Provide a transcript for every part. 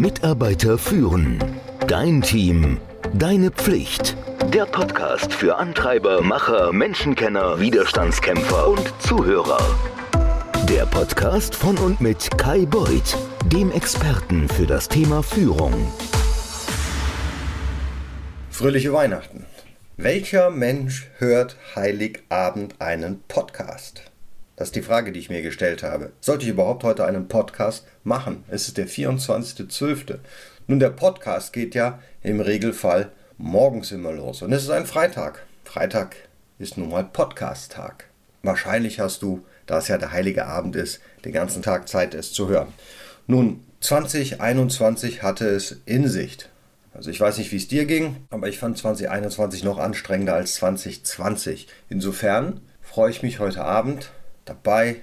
Mitarbeiter führen. Dein Team. Deine Pflicht. Der Podcast für Antreiber, Macher, Menschenkenner, Widerstandskämpfer und Zuhörer. Der Podcast von und mit Kai Beuth, dem Experten für das Thema Führung. Fröhliche Weihnachten. Welcher Mensch hört Heiligabend einen Podcast? Das ist die Frage, die ich mir gestellt habe. Sollte ich überhaupt heute einen Podcast machen? Es ist der 24.12. Nun, der Podcast geht ja im Regelfall morgens immer los. Und es ist ein Freitag. Freitag ist nun mal Podcast-Tag. Wahrscheinlich hast du, da es ja der heilige Abend ist, den ganzen Tag Zeit, es zu hören. Nun, 2021 hatte es in Sicht. Also ich weiß nicht, wie es dir ging, aber ich fand 2021 noch anstrengender als 2020. Insofern freue ich mich heute Abend dabei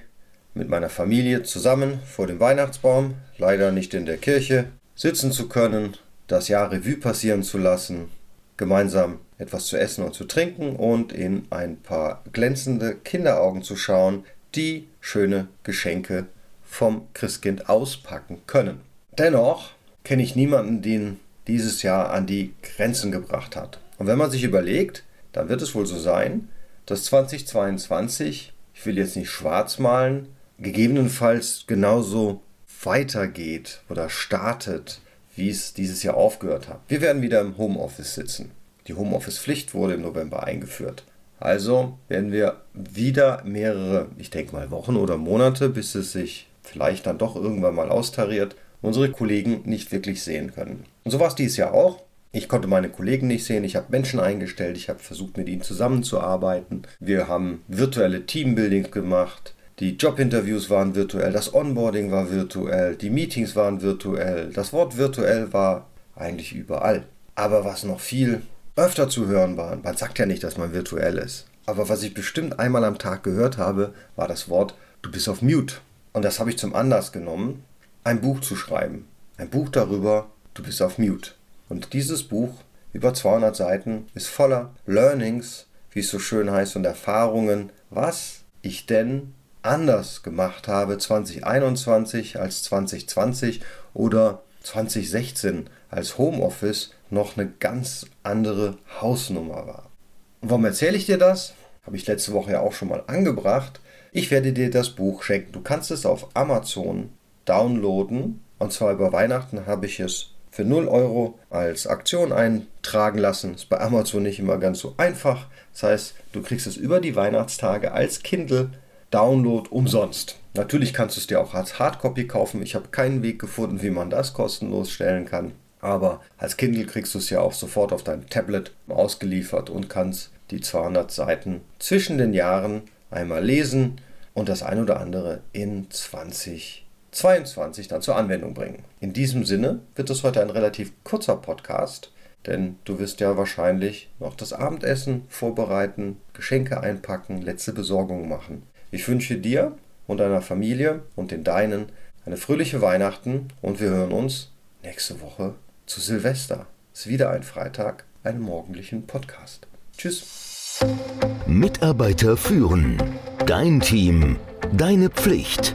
mit meiner Familie zusammen vor dem Weihnachtsbaum, leider nicht in der Kirche, sitzen zu können, das Jahr Revue passieren zu lassen, gemeinsam etwas zu essen und zu trinken und in ein paar glänzende Kinderaugen zu schauen, die schöne Geschenke vom Christkind auspacken können. Dennoch kenne ich niemanden, den dieses Jahr an die Grenzen gebracht hat. Und wenn man sich überlegt, dann wird es wohl so sein, dass 2022 ich will jetzt nicht schwarz malen, gegebenenfalls genauso weitergeht oder startet, wie es dieses Jahr aufgehört hat. Wir werden wieder im Homeoffice sitzen. Die Homeoffice-Pflicht wurde im November eingeführt. Also werden wir wieder mehrere, ich denke mal Wochen oder Monate, bis es sich vielleicht dann doch irgendwann mal austariert, unsere Kollegen nicht wirklich sehen können. Und so war es dieses Jahr auch. Ich konnte meine Kollegen nicht sehen, ich habe Menschen eingestellt, ich habe versucht, mit ihnen zusammenzuarbeiten. Wir haben virtuelle Teambuildings gemacht. Die Jobinterviews waren virtuell, das Onboarding war virtuell, die Meetings waren virtuell, das Wort virtuell war eigentlich überall. Aber was noch viel öfter zu hören war, man sagt ja nicht, dass man virtuell ist, aber was ich bestimmt einmal am Tag gehört habe, war das Wort, du bist auf Mute. Und das habe ich zum Anlass genommen, ein Buch zu schreiben. Ein Buch darüber, du bist auf Mute. Und dieses Buch, über 200 Seiten, ist voller Learnings, wie es so schön heißt, und Erfahrungen, was ich denn anders gemacht habe 2021 als 2020 oder 2016 als Homeoffice noch eine ganz andere Hausnummer war. Und warum erzähle ich dir das? Habe ich letzte Woche ja auch schon mal angebracht. Ich werde dir das Buch schenken. Du kannst es auf Amazon downloaden. Und zwar über Weihnachten habe ich es für 0 Euro als Aktion eintragen lassen. Ist bei Amazon nicht immer ganz so einfach. Das heißt, du kriegst es über die Weihnachtstage als Kindle Download umsonst. Natürlich kannst du es dir auch als Hardcopy kaufen. Ich habe keinen Weg gefunden, wie man das kostenlos stellen kann. Aber als Kindle kriegst du es ja auch sofort auf dein Tablet ausgeliefert und kannst die 200 Seiten zwischen den Jahren einmal lesen und das ein oder andere in 20 22 dann zur Anwendung bringen. In diesem Sinne wird es heute ein relativ kurzer Podcast, denn du wirst ja wahrscheinlich noch das Abendessen vorbereiten, Geschenke einpacken, letzte Besorgungen machen. Ich wünsche dir und deiner Familie und den Deinen eine fröhliche Weihnachten und wir hören uns nächste Woche zu Silvester. Es ist wieder ein Freitag, einen morgendlichen Podcast. Tschüss. Mitarbeiter führen. Dein Team. Deine Pflicht.